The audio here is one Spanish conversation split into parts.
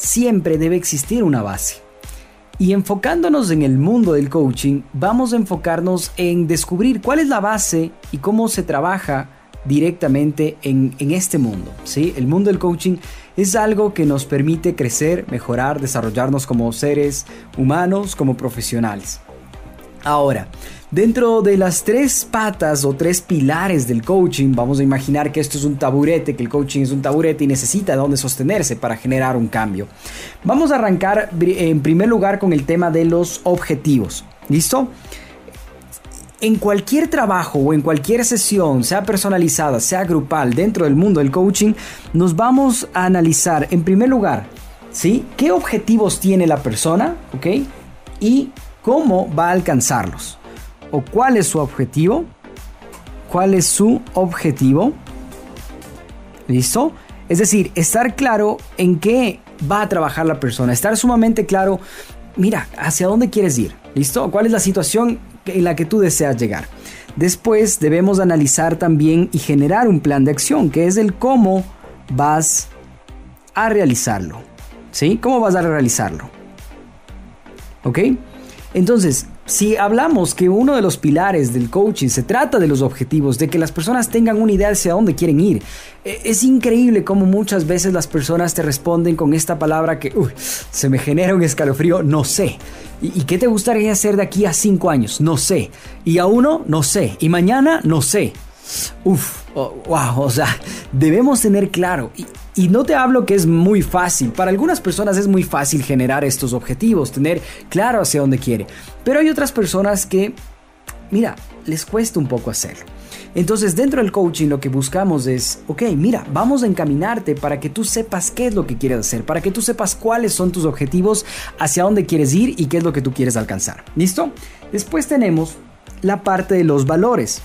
siempre debe existir una base. Y enfocándonos en el mundo del coaching, vamos a enfocarnos en descubrir cuál es la base y cómo se trabaja directamente en, este mundo. ¿sí? El mundo del coaching es algo que nos permite crecer, mejorar, desarrollarnos como seres humanos, como profesionales. Ahora, Dentro de las tres patas o tres pilares del coaching, vamos a imaginar que esto es un taburete, que el coaching es un taburete y necesita de dónde sostenerse para generar un cambio. Vamos a arrancar en primer lugar con el tema de los objetivos. ¿Listo? En cualquier trabajo o en cualquier sesión, sea personalizada, sea grupal, dentro del mundo del coaching, nos vamos a analizar en primer lugar, ¿sí? ¿Qué objetivos tiene la persona? ¿Ok? Y cómo va a alcanzarlos o cuál es su objetivo. ¿Cuál es su objetivo? ¿Listo? Es decir, estar claro en qué va a trabajar la persona, estar sumamente claro, mira, hacia dónde quieres ir, ¿listo? ¿Cuál es la situación en la que tú deseas llegar? Después debemos analizar también y generar un plan de acción, que es el cómo vas a realizarlo, ¿sí? ¿Cómo vas a realizarlo? ¿Ok? Entonces, si hablamos que uno de los pilares del coaching se trata de los objetivos, de que las personas tengan una idea hacia dónde quieren ir, e, es increíble cómo muchas veces las personas te responden con esta palabra que se me genera un escalofrío, no sé. ¿Y, qué te gustaría hacer de aquí a cinco años? No sé. Y a uno, no sé. Y mañana, no sé. Uf, wow, o sea, debemos tener claro. No te hablo que es muy fácil. Para algunas personas es muy fácil generar estos objetivos, tener claro hacia dónde quiere. Pero hay otras personas que, mira, les cuesta un poco hacerlo. Entonces dentro del coaching lo que buscamos es, ok, mira, vamos a encaminarte para que tú sepas qué es lo que quieres hacer, para que tú sepas cuáles son tus objetivos, hacia dónde quieres ir y qué es lo que tú quieres alcanzar. ¿Listo? Después tenemos la parte de los valores.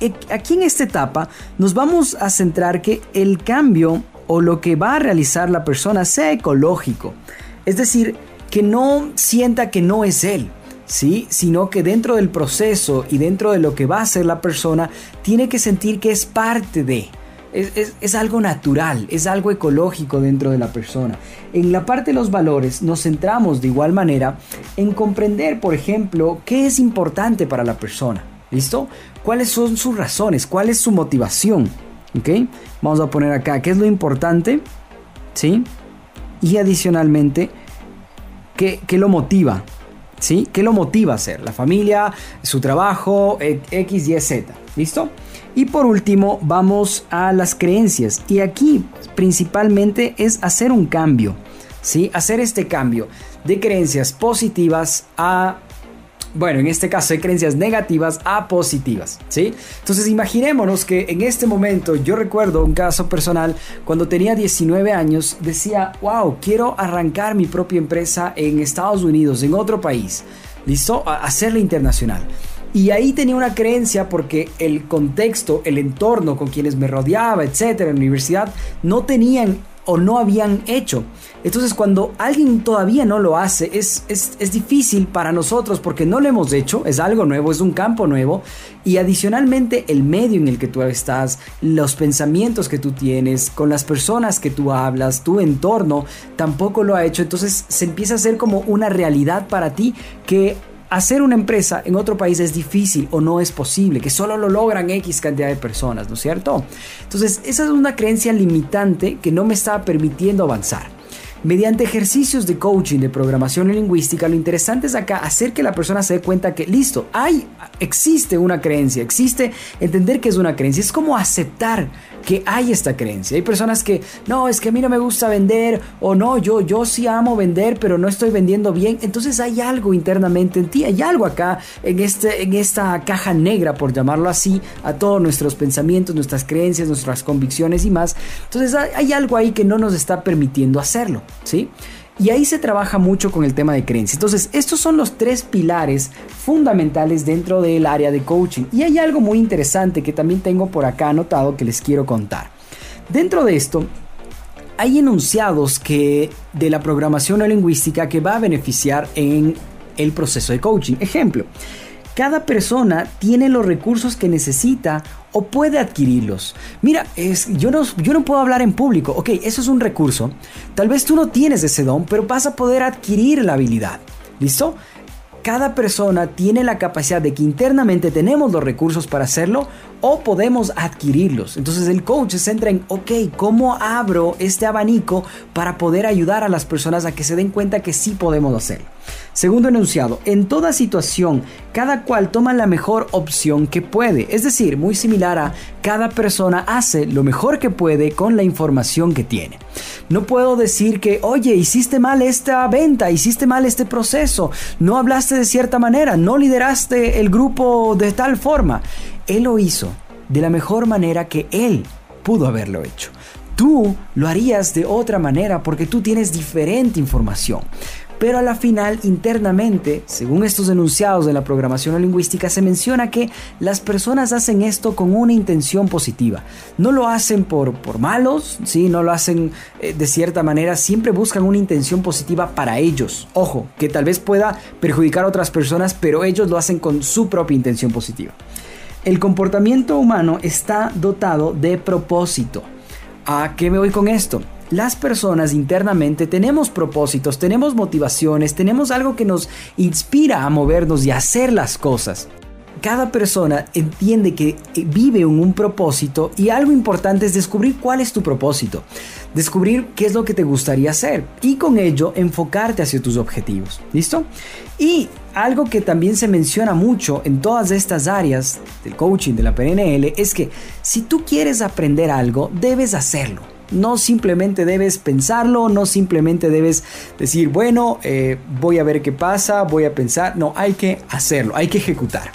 E, aquí en esta etapa nos vamos a centrar que el cambio o lo que va a realizar la persona sea ecológico. Es decir, que no sienta que no es él, ¿sí? Sino que dentro del proceso y dentro de lo que va a hacer la persona, tiene que sentir que es parte de. Es, algo natural, es algo ecológico dentro de la persona. En la parte de los valores nos centramos de igual manera en comprender, por ejemplo, qué es importante para la persona. ¿Listo? ¿Cuáles son sus razones? ¿Cuál es su motivación? ¿Ok? Vamos a poner acá qué es lo importante. ¿Sí? Y adicionalmente, ¿qué, qué lo motiva? ¿Sí? ¿Qué lo motiva a hacer? La familia, su trabajo, e, X, Y, Z. ¿Listo? Y por último, vamos a las creencias. Y aquí principalmente es hacer un cambio. ¿Sí? Hacer este cambio de creencias positivas a bueno, en este caso de creencias negativas a positivas, ¿sí? Entonces imaginémonos que en este momento yo recuerdo un caso personal cuando tenía 19 años, decía, wow, quiero arrancar mi propia empresa en Estados Unidos, en otro país, ¿listo? hacerla internacional. Y ahí tenía una creencia porque el contexto, el entorno con quienes me rodeaba, etcétera, en la universidad, no tenían o no habían hecho. Entonces cuando alguien todavía no lo hace, es, es, difícil para nosotros porque no lo hemos hecho, es algo nuevo, es un campo nuevo. Y adicionalmente el medio en el que tú estás, los pensamientos que tú tienes, con las personas que tú hablas, tu entorno, tampoco lo ha hecho. Entonces se empieza a hacer como una realidad para ti que hacer una empresa en otro país es difícil o no es posible, que solo lo logran X cantidad de personas, ¿no es cierto? Entonces, esa es una creencia limitante que no me estaba permitiendo avanzar. Mediante ejercicios de coaching de programación lingüística, lo interesante es acá hacer que la persona se dé cuenta que, listo, hay, existe una creencia, existe entender que es una creencia, es como aceptar que hay esta creencia. Hay personas que, no, es que a mí no me gusta vender, o no, yo, yo sí amo vender, pero no estoy vendiendo bien. Entonces hay algo internamente en ti, hay algo acá en, este, en esta caja negra, por llamarlo así, a todos nuestros pensamientos, nuestras creencias, nuestras convicciones y más. Entonces hay algo ahí que no nos está permitiendo hacerlo. ¿Sí? Y ahí se trabaja mucho con el tema de creencia. Entonces, estos son los tres pilares fundamentales dentro del área de coaching. Y hay algo muy interesante que también tengo por acá anotado que les quiero contar. Dentro de esto, hay enunciados que de la programación no lingüística que va a beneficiar en el proceso de coaching. Ejemplo, cada persona tiene los recursos que necesita o puede adquirirlos. Mira, es, yo, no, yo no puedo hablar en público. Ok, eso es un recurso. Tal vez tú no tienes ese don, pero vas a poder adquirir la habilidad. ¿Listo? Cada persona tiene la capacidad de que internamente tenemos los recursos para hacerlo o podemos adquirirlos. Entonces el coach se centra en, ok, ¿cómo abro este abanico para poder ayudar a las personas a que se den cuenta que sí podemos hacerlo? Segundo enunciado, en toda situación, cada cual toma la mejor opción que puede. Es decir, muy similar a cada persona hace lo mejor que puede con la información que tiene. No puedo decir que, oye, hiciste mal esta venta, hiciste mal este proceso, no hablaste de cierta manera, no lideraste el grupo de tal forma. Él lo hizo de la mejor manera que él pudo haberlo hecho. Tú lo harías de otra manera porque tú tienes diferente información. Pero a la final, internamente, según estos enunciados de la programación lingüística, se menciona que las personas hacen esto con una intención positiva. No lo hacen por, por malos, ¿sí? no lo hacen eh, de cierta manera, siempre buscan una intención positiva para ellos. Ojo, que tal vez pueda perjudicar a otras personas, pero ellos lo hacen con su propia intención positiva. El comportamiento humano está dotado de propósito. ¿A qué me voy con esto? Las personas internamente tenemos propósitos, tenemos motivaciones, tenemos algo que nos inspira a movernos y a hacer las cosas. Cada persona entiende que vive en un propósito y algo importante es descubrir cuál es tu propósito, descubrir qué es lo que te gustaría hacer y con ello enfocarte hacia tus objetivos. ¿Listo? Y algo que también se menciona mucho en todas estas áreas del coaching, de la PNL, es que si tú quieres aprender algo, debes hacerlo. No simplemente debes pensarlo, no simplemente debes decir, bueno, eh, voy a ver qué pasa, voy a pensar. No, hay que hacerlo, hay que ejecutar.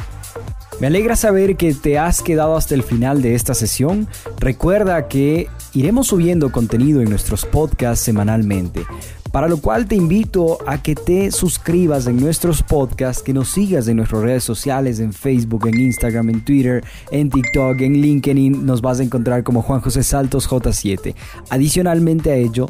Me alegra saber que te has quedado hasta el final de esta sesión. Recuerda que iremos subiendo contenido en nuestros podcasts semanalmente para lo cual te invito a que te suscribas en nuestros podcasts, que nos sigas en nuestras redes sociales, en Facebook, en Instagram, en Twitter, en TikTok, en LinkedIn, nos vas a encontrar como Juan José Saltos J7. Adicionalmente a ello,